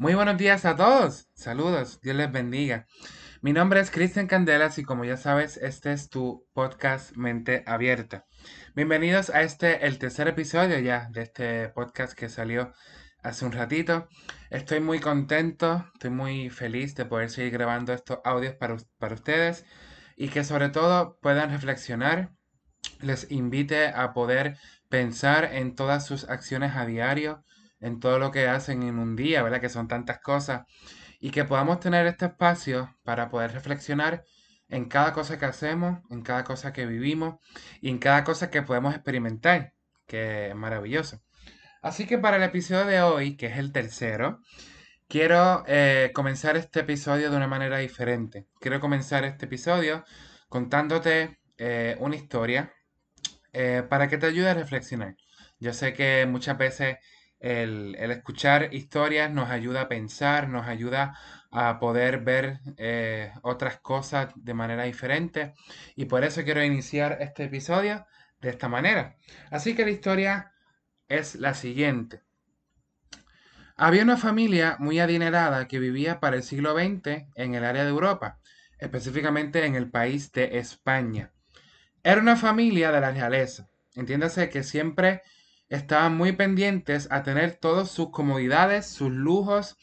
Muy buenos días a todos. Saludos. Dios les bendiga. Mi nombre es Cristian Candelas y como ya sabes, este es tu podcast Mente Abierta. Bienvenidos a este, el tercer episodio ya de este podcast que salió hace un ratito. Estoy muy contento, estoy muy feliz de poder seguir grabando estos audios para, para ustedes y que sobre todo puedan reflexionar. Les invite a poder pensar en todas sus acciones a diario en todo lo que hacen en un día, ¿verdad? Que son tantas cosas. Y que podamos tener este espacio para poder reflexionar en cada cosa que hacemos, en cada cosa que vivimos y en cada cosa que podemos experimentar, que es maravilloso. Así que para el episodio de hoy, que es el tercero, quiero eh, comenzar este episodio de una manera diferente. Quiero comenzar este episodio contándote eh, una historia eh, para que te ayude a reflexionar. Yo sé que muchas veces el, escuchar historias nos ayuda a pensar, nos ayuda a poder ver eh, otras cosas de manera diferente y por eso quiero iniciar este episodio de esta manera. Así que la historia es la siguiente. Había una familia muy adinerada que vivía para el siglo XX en el área de Europa, específicamente en el país de España. Era una familia de la realeza. Entiéndase que siempre estaban muy pendientes a tener todas sus comodidades, sus lujos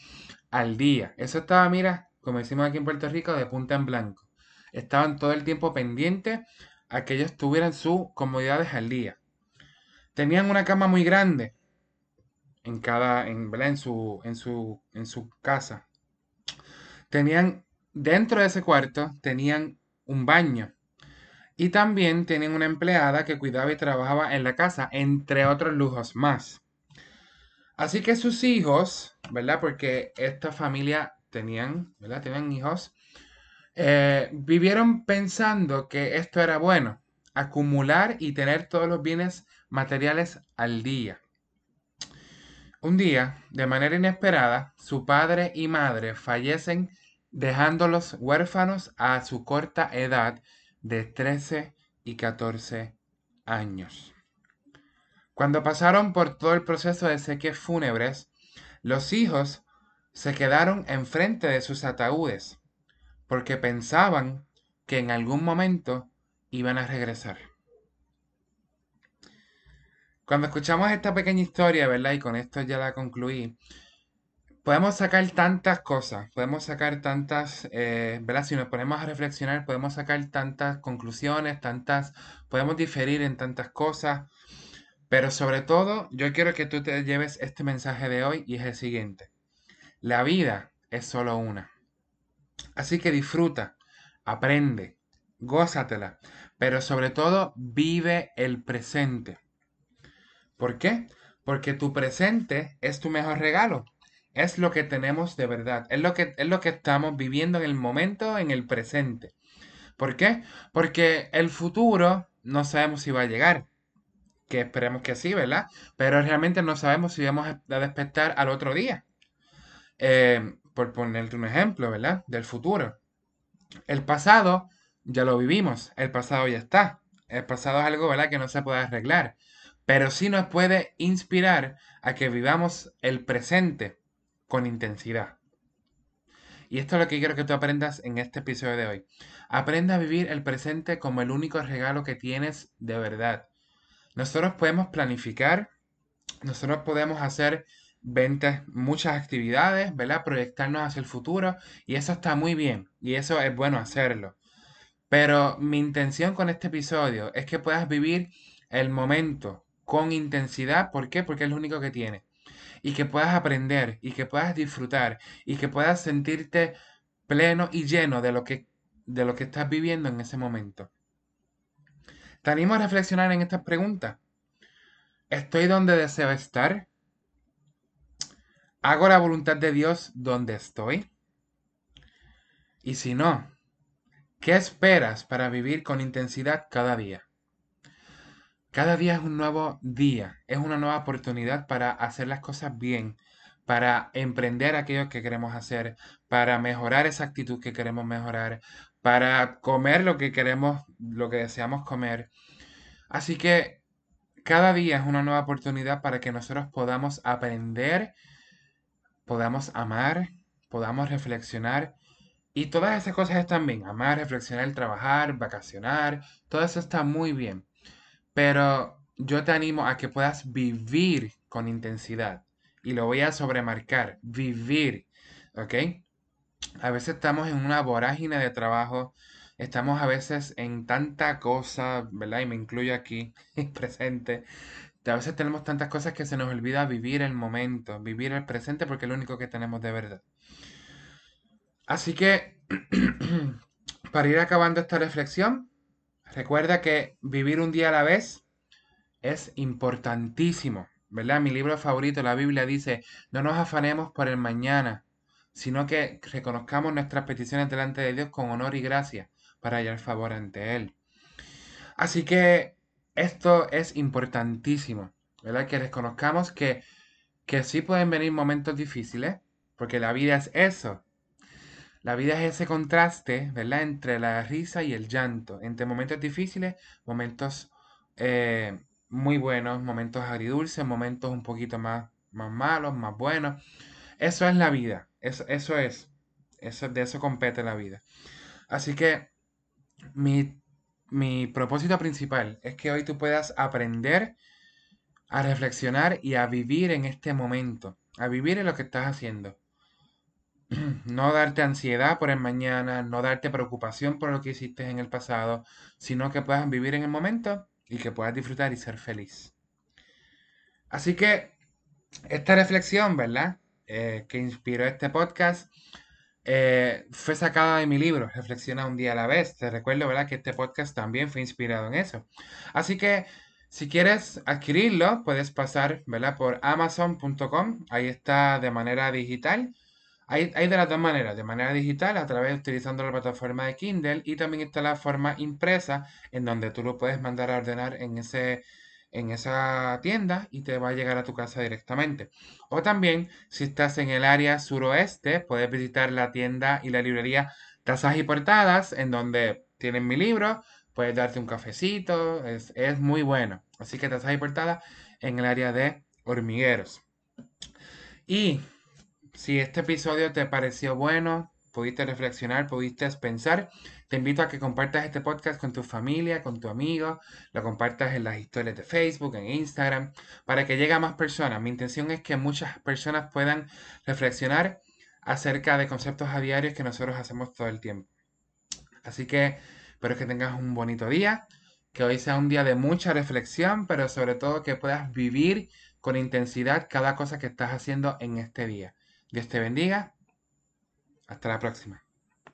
al día. Eso estaba, mira, como decimos aquí en Puerto Rico, de punta en blanco. Estaban todo el tiempo pendientes a que ellos tuvieran sus comodidades al día. Tenían una cama muy grande en cada, en, en su, en su, en su casa. Tenían, dentro de ese cuarto, tenían un baño y también tenían una empleada que cuidaba y trabajaba en la casa, entre otros lujos más. Así que sus hijos, ¿verdad? Porque esta familia tenían, ¿verdad? Tenían hijos. Eh, vivieron pensando que esto era bueno, acumular y tener todos los bienes materiales al día. Un día, de manera inesperada, su padre y madre fallecen dejándolos huérfanos a su corta edad de 13 y 14 años. Cuando pasaron por todo el proceso de seques fúnebres, los hijos se quedaron enfrente de sus ataúdes porque pensaban que en algún momento iban a regresar. Cuando escuchamos esta pequeña historia, ¿verdad? Y con esto ya la concluí, podemos sacar tantas cosas, podemos sacar tantas, eh, ¿verdad? Si nos ponemos a reflexionar, podemos sacar tantas conclusiones, tantas, podemos diferir en tantas cosas, pero sobre todo yo quiero que tú te lleves este mensaje de hoy y es el siguiente. La vida es solo una. Así que disfruta, aprende, gózatela, pero sobre todo vive el presente. ¿Por qué? Porque tu presente es tu mejor regalo es lo que tenemos de verdad, es lo que, es lo que estamos viviendo en el momento, en el presente. ¿Por qué? Porque el futuro no sabemos si va a llegar, que esperemos que sí, ¿verdad? Pero realmente no sabemos si vamos a despertar al otro día. Eh, por ponerte un ejemplo, ¿verdad? Del futuro. El pasado ya lo vivimos, el pasado ya está. El pasado es algo, ¿verdad? Que no se puede arreglar, pero sí nos puede inspirar a que vivamos el presente con intensidad. Y esto es lo que quiero que tú aprendas en este episodio de hoy. Aprenda a vivir el presente como el único regalo que tienes de verdad. Nosotros podemos planificar, nosotros podemos hacer ventas, muchas actividades, ¿verdad? Proyectarnos hacia el futuro y eso está muy bien y eso es bueno hacerlo. Pero mi intención con este episodio es que puedas vivir el momento con intensidad. ¿Por qué? Porque es lo único que tienes y que puedas aprender y que puedas disfrutar y que puedas sentirte pleno y lleno de lo que, de lo que estás viviendo en ese momento. Te animo a reflexionar en estas preguntas. ¿Estoy donde deseo estar? ¿Hago la voluntad de Dios donde estoy? Y si no, ¿qué esperas para vivir con intensidad cada día? Cada día es un nuevo día, es una nueva oportunidad para hacer las cosas bien, para emprender aquello que queremos hacer, para mejorar esa actitud que queremos mejorar, para comer lo que queremos, lo que deseamos comer. Así que cada día es una nueva oportunidad para que nosotros podamos aprender podamos amar, podamos reflexionar. Y todas esas cosas están bien. Amar, reflexionar, trabajar, vacacionar. Todo eso está muy bien. Pero yo te animo a que puedas vivir con intensidad. Y lo voy a sobremarcar. Vivir. ¿Ok? A veces estamos en una vorágine de trabajo. Estamos a veces en tanta cosa, ¿verdad? Y me incluyo aquí presente. A veces tenemos tantas cosas que se nos olvida vivir el momento, vivir el presente porque es lo único que tenemos de verdad. Así que, para ir acabando esta reflexión, recuerda que vivir un día a la vez es importantísimo, ¿verdad? Mi libro favorito, la Biblia, dice, no nos afanemos por el mañana, sino que reconozcamos nuestras peticiones delante de Dios con honor y gracia para hallar favor ante Él. Así que esto es importantísimo, ¿verdad? Que reconozcamos que, que sí pueden venir momentos difíciles, porque la vida es eso. La vida es ese contraste, ¿verdad? Entre la risa y el llanto, entre momentos difíciles, momentos eh, muy buenos, momentos agridulces, momentos un poquito más, malos, más buenos. Eso es la vida, eso, eso es, eso, de eso compete la vida. Así que mi, mi propósito principal es que hoy tú puedas aprender a reflexionar y a vivir en este momento, a vivir en lo que estás haciendo. No darte ansiedad por el mañana, no darte preocupación por lo que hiciste en el pasado, sino que puedas vivir en el momento y que puedas disfrutar y ser feliz. Así que esta reflexión, ¿verdad? Eh, que inspiró este podcast eh, fue sacada de mi libro, Reflexiona un día a la vez. Te recuerdo, ¿verdad? Que este podcast también fue inspirado en eso. Así que si quieres adquirirlo, puedes pasar, ¿verdad? Por amazon.com. Ahí está de manera digital. Hay, de las dos maneras, de manera digital, a través utilizando la plataforma de Kindle y también está la forma impresa en donde tú lo puedes mandar a ordenar en ese en esa tienda y te va a llegar a tu casa directamente. O también, si estás en el área suroeste, puedes visitar la tienda y la librería Tazas y Portadas, en donde tienen mi libro, puedes darte un cafecito, es muy bueno. Así que Tazas y Portadas en el área de hormigueros. Y si este episodio te pareció bueno, pudiste reflexionar, pudiste pensar, te invito a que compartas este podcast con tu familia, con tu amigo, lo compartas en las historias de Facebook, en Instagram, para que llegue a más personas. Mi intención es que muchas personas puedan reflexionar acerca de conceptos a diarios que nosotros hacemos todo el tiempo. Así que espero que tengas un bonito día, que hoy sea un día de mucha reflexión, pero sobre todo que puedas vivir con intensidad cada cosa que estás haciendo en este día. Dios te bendiga hasta la próxima.